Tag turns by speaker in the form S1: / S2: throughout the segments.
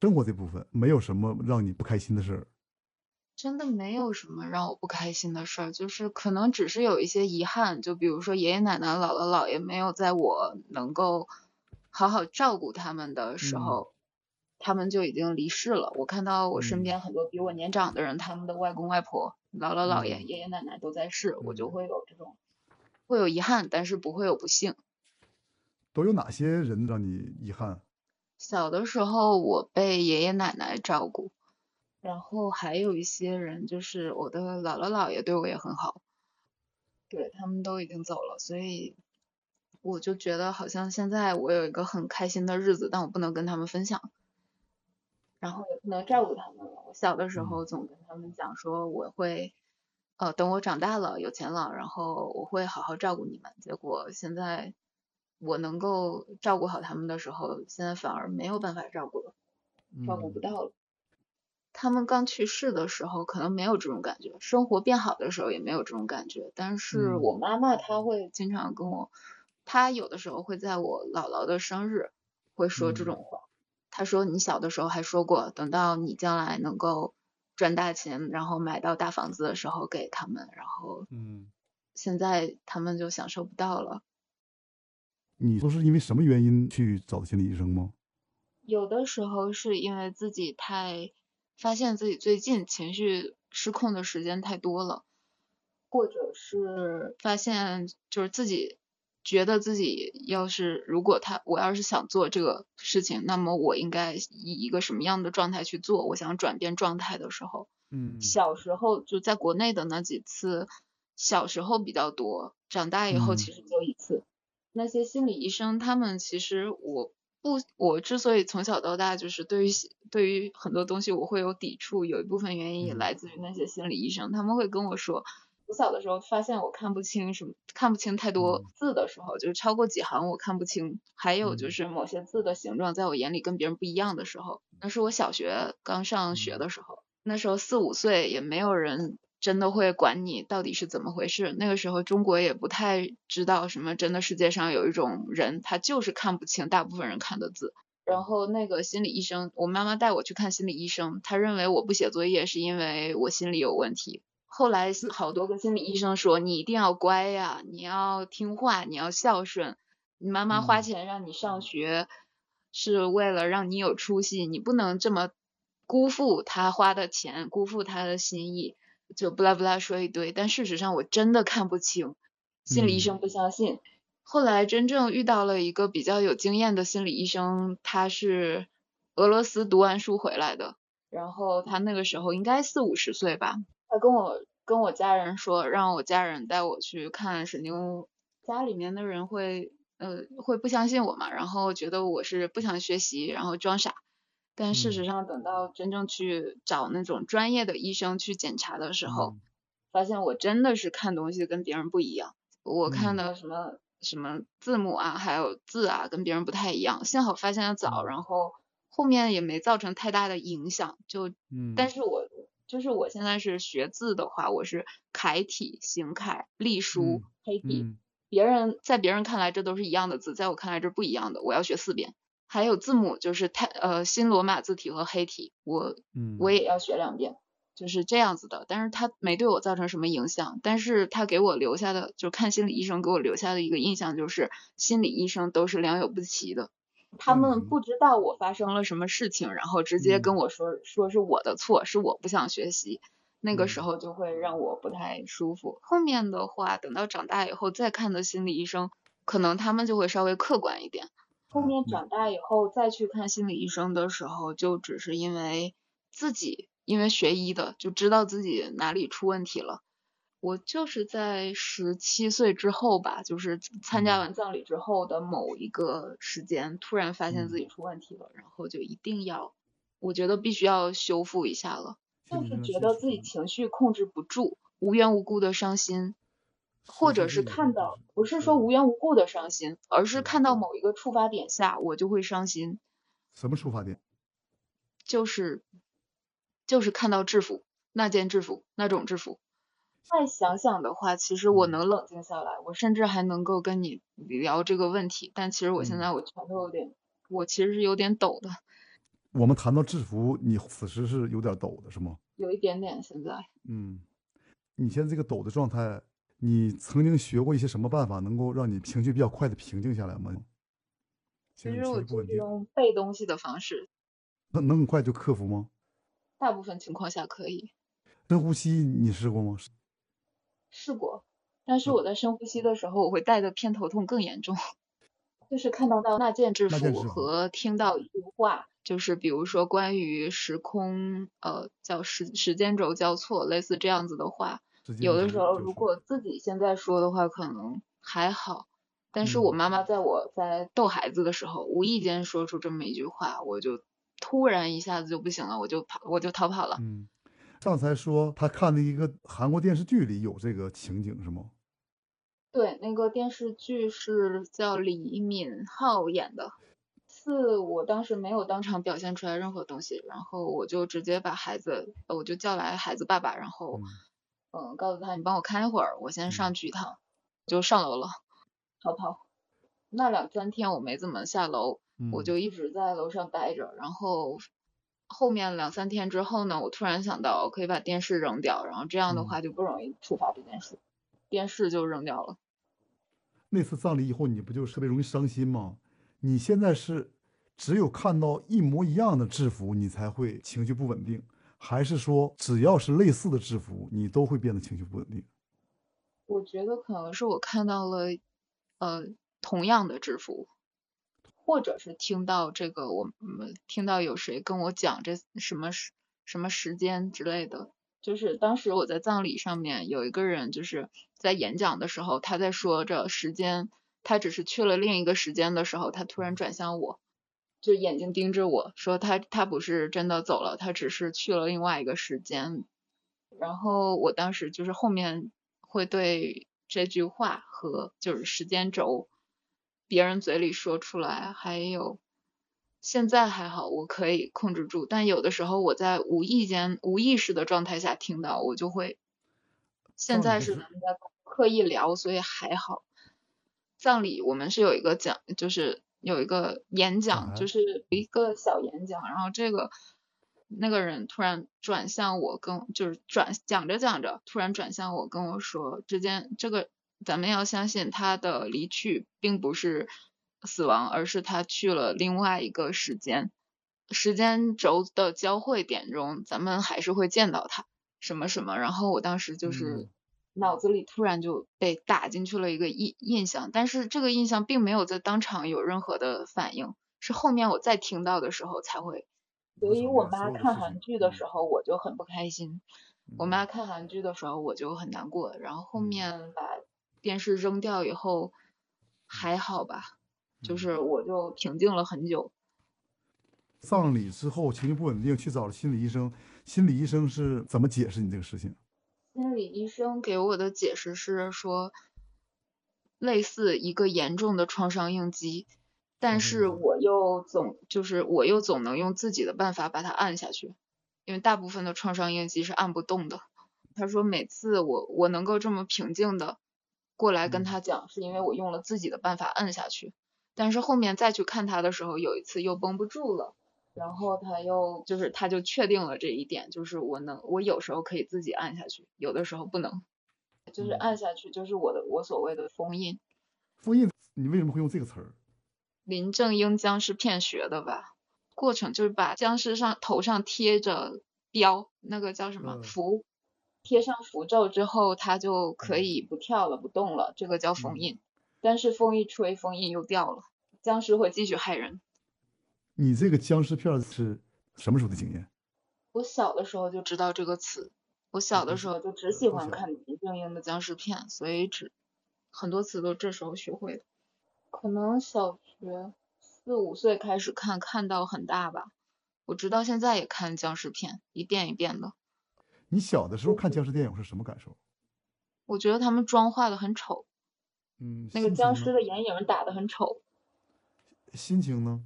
S1: 生活这部分没有什么让你不开心的事儿。
S2: 真的没有什么让我不开心的事儿，就是可能只是有一些遗憾，就比如说爷爷奶奶、姥姥姥爷没有在我能够好好照顾他们的时候，他们就已经离世了。我看到我身边很多比我年长的人，他们的外公外婆、姥姥姥爷、爷爷奶奶都在世，我就会有这种会有遗憾，但是不会有不幸。
S1: 都有哪些人让你遗憾？
S2: 小的时候我被爷爷奶奶照顾，然后还有一些人就是我的姥姥姥爷对我也很好，对他们都已经走了，所以我就觉得好像现在我有一个很开心的日子，但我不能跟他们分享，然后也不能照顾他们了。我小的时候总跟他们讲说我会，呃，等我长大了有钱了，然后我会好好照顾你们。结果现在。我能够照顾好他们的时候，现在反而没有办法照顾了，照顾不到了。他们刚去世的时候可能没有这种感觉，生活变好的时候也没有这种感觉。但是我妈妈她会经常跟我，她有的时候会在我姥姥的生日会说这种话。她说你小的时候还说过，等到你将来能够赚大钱，然后买到大房子的时候给他们，然后，
S1: 嗯，
S2: 现在他们就享受不到了。
S1: 你都是因为什么原因去找的心理医生吗？
S2: 有的时候是因为自己太发现自己最近情绪失控的时间太多了，或者是发现就是自己觉得自己要是如果他我要是想做这个事情，那么我应该以一个什么样的状态去做？我想转变状态的时候，
S1: 嗯，
S2: 小时候就在国内的那几次，小时候比较多，长大以后其实就一次。那些心理医生，他们其实我不，我之所以从小到大就是对于对于很多东西我会有抵触，有一部分原因也来自于那些心理医生，他们会跟我说，我小的时候发现我看不清什么，看不清太多字的时候，就是超过几行我看不清，还有就是某些字的形状在我眼里跟别人不一样的时候，那是我小学刚上学的时候，那时候四五岁也没有人。真的会管你到底是怎么回事？那个时候中国也不太知道什么真的世界上有一种人，他就是看不清大部分人看的字。然后那个心理医生，我妈妈带我去看心理医生，他认为我不写作业是因为我心理有问题。后来好多个心理医生说你一定要乖呀，你要听话，你要孝顺。你妈妈花钱让你上学是为了让你有出息，你不能这么辜负她花的钱，辜负她的心意。就不拉不拉说一堆，但事实上我真的看不清，心理医生不相信。后来真正遇到了一个比较有经验的心理医生，他是俄罗斯读完书回来的，然后他那个时候应该四五十岁吧，他跟我跟我家人说，让我家人带我去看神经，家里面的人会呃会不相信我嘛，然后觉得我是不想学习，然后装傻。但事实上，等到真正去找那种专业的医生去检查的时候，发现我真的是看东西跟别人不一样。我看的什么什么字母啊，还有字啊，跟别人不太一样。幸好发现的早，然后后面也没造成太大的影响。就，但是我就是我现在是学字的话，我是楷体、行楷、隶书、黑体。别人在别人看来这都是一样的字，在我看来这不一样的，我要学四遍。还有字母就是太呃新罗马字体和黑体，我我也要学两遍，就是这样子的。但是他没对我造成什么影响，但是他给我留下的，就是看心理医生给我留下的一个印象就是，心理医生都是良莠不齐的，他们不知道我发生了什么事情，然后直接跟我说说是我的错，是我不想学习，那个时候就会让我不太舒服。后面的话，等到长大以后再看的心理医生，可能他们就会稍微客观一点。后面长大以后再去看心理医生的时候，就只是因为自己因为学医的就知道自己哪里出问题了。我就是在十七岁之后吧，就是参加完葬礼之后的某一个时间，突然发现自己出问题了，然后就一定要，我觉得必须要修复一下了。就是觉得自己情绪控制不住，无缘无故的伤心。或者是看到，不是说无缘无故的伤心，而是看到某一个触发点下，我就会伤心。
S1: 什么触发点？
S2: 就是，就是看到制服，那件制服，那种制服。再想想的话，其实我能冷静下来，我甚至还能够跟你聊这个问题。但其实我现在我全都有点，我其实是有点抖的。
S1: 我们谈到制服，你此时是有点抖的，是吗？
S2: 有一点点，现在。
S1: 嗯，你现在这个抖的状态，你曾经学过一些什么办法，能够让你情绪比较快的平静下来吗？
S2: 其实我就是用背东西的方式。
S1: 那能很快就克服吗？
S2: 大部分情况下可以。
S1: 深呼吸你试过吗？
S2: 试过，但是我在深呼吸的时候，我会带的偏头痛更严重。就是看到到那件制服和听到一句话，就是比如说关于时空，呃，叫时时间轴交错，类似这样子的话。有的时候如果自己现在说的话，可能还好。但是我妈妈在我在逗孩子的时候，无意间说出这么一句话，我就突然一下子就不行了，我就跑，我就逃跑了。
S1: 嗯，刚才说他看的一个韩国电视剧里有这个情景是吗？
S2: 对，那个电视剧是叫李敏镐演的。四，我当时没有当场表现出来任何东西，然后我就直接把孩子，我就叫来孩子爸爸，然后，嗯，告诉他你帮我看一会儿，我先上去一趟，就上楼了。逃跑，那两三天我没怎么下楼，我就一直在楼上待着。然后后面两三天之后呢，我突然想到可以把电视扔掉，然后这样的话就不容易触发这件事，电视就扔掉了。
S1: 那次葬礼以后，你不就特别容易伤心吗？你现在是只有看到一模一样的制服，你才会情绪不稳定，还是说只要是类似的制服，你都会变得情绪不稳定？
S2: 我觉得可能是我看到了。呃，同样的制服，或者是听到这个，我们听到有谁跟我讲这什么时什么时间之类的，就是当时我在葬礼上面有一个人就是在演讲的时候，他在说着时间，他只是去了另一个时间的时候，他突然转向我，就眼睛盯着我说他他不是真的走了，他只是去了另外一个时间，然后我当时就是后面会对。这句话和就是时间轴，别人嘴里说出来，还有现在还好，我可以控制住。但有的时候我在无意间、无意识的状态下听到，我就会。现在是咱们在刻意聊，所以还好。葬礼我们是有一个讲，就是有一个演讲，就是一个小演讲，然后这个。那个人突然转向我，跟就是转讲着讲着，突然转向我跟我说：“之间这个咱们要相信他的离去并不是死亡，而是他去了另外一个时间时间轴的交汇点中，咱们还是会见到他什么什么。”然后我当时就是脑子里突然就被打进去了一个印印象，但是这个印象并没有在当场有任何的反应，是后面我再听到的时候才会。所以我妈看韩剧的时候，我就很不开心；我妈看韩剧的时候，我就很难过。然后后面把电视扔掉以后，还好吧，就是我就平静了很久。
S1: 葬礼之后情绪不稳定，去找了心理医生。心理医生是怎么解释你这个事情？
S2: 心理医生给我的解释是说，类似一个严重的创伤应激。但是我又总就是我又总能用自己的办法把它按下去，因为大部分的创伤应激是按不动的。他说每次我我能够这么平静的过来跟他讲，是因为我用了自己的办法按下去。但是后面再去看他的时候，有一次又绷不住了，然后他又就是他就确定了这一点，就是我能我有时候可以自己按下去，有的时候不能，就是按下去就是我的我所谓的封印。
S1: 封印，你为什么会用这个词儿？
S2: 林正英僵尸片学的吧？过程就是把僵尸上头上贴着标，那个叫什么符，贴上符咒之后，他就可以不跳了、不动了，这个叫封印。但是风一吹，封印又掉了，僵尸会继续害人。
S1: 你这个僵尸片是什么时候的经验？
S2: 我小的时候就知道这个词，我小的时候就只喜欢看林正英的僵尸片，所以只很多词都这时候学会的。可能小学四五岁开始看，看到很大吧。我直到现在也看僵尸片，一遍一遍的。
S1: 你小的时候看僵尸电影是什么感受？
S2: 我觉得他们妆化的很丑。
S1: 嗯。
S2: 那个僵尸的眼影打的很丑。
S1: 心情呢？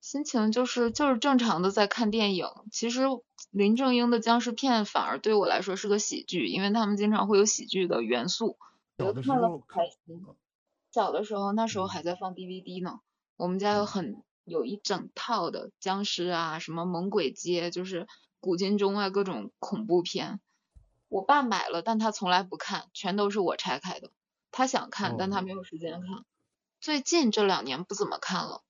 S2: 心情就是就是正常的在看电影。其实林正英的僵尸片反而对我来说是个喜剧，因为他们经常会有喜剧的元素。
S1: 小的时候
S2: 开心。小的时候，那时候还在放 DVD 呢。我们家有很有一整套的僵尸啊，什么猛鬼街，就是古今中外各种恐怖片。我爸买了，但他从来不看，全都是我拆开的。他想看，但他没有时间看。最近这两年不怎么看了，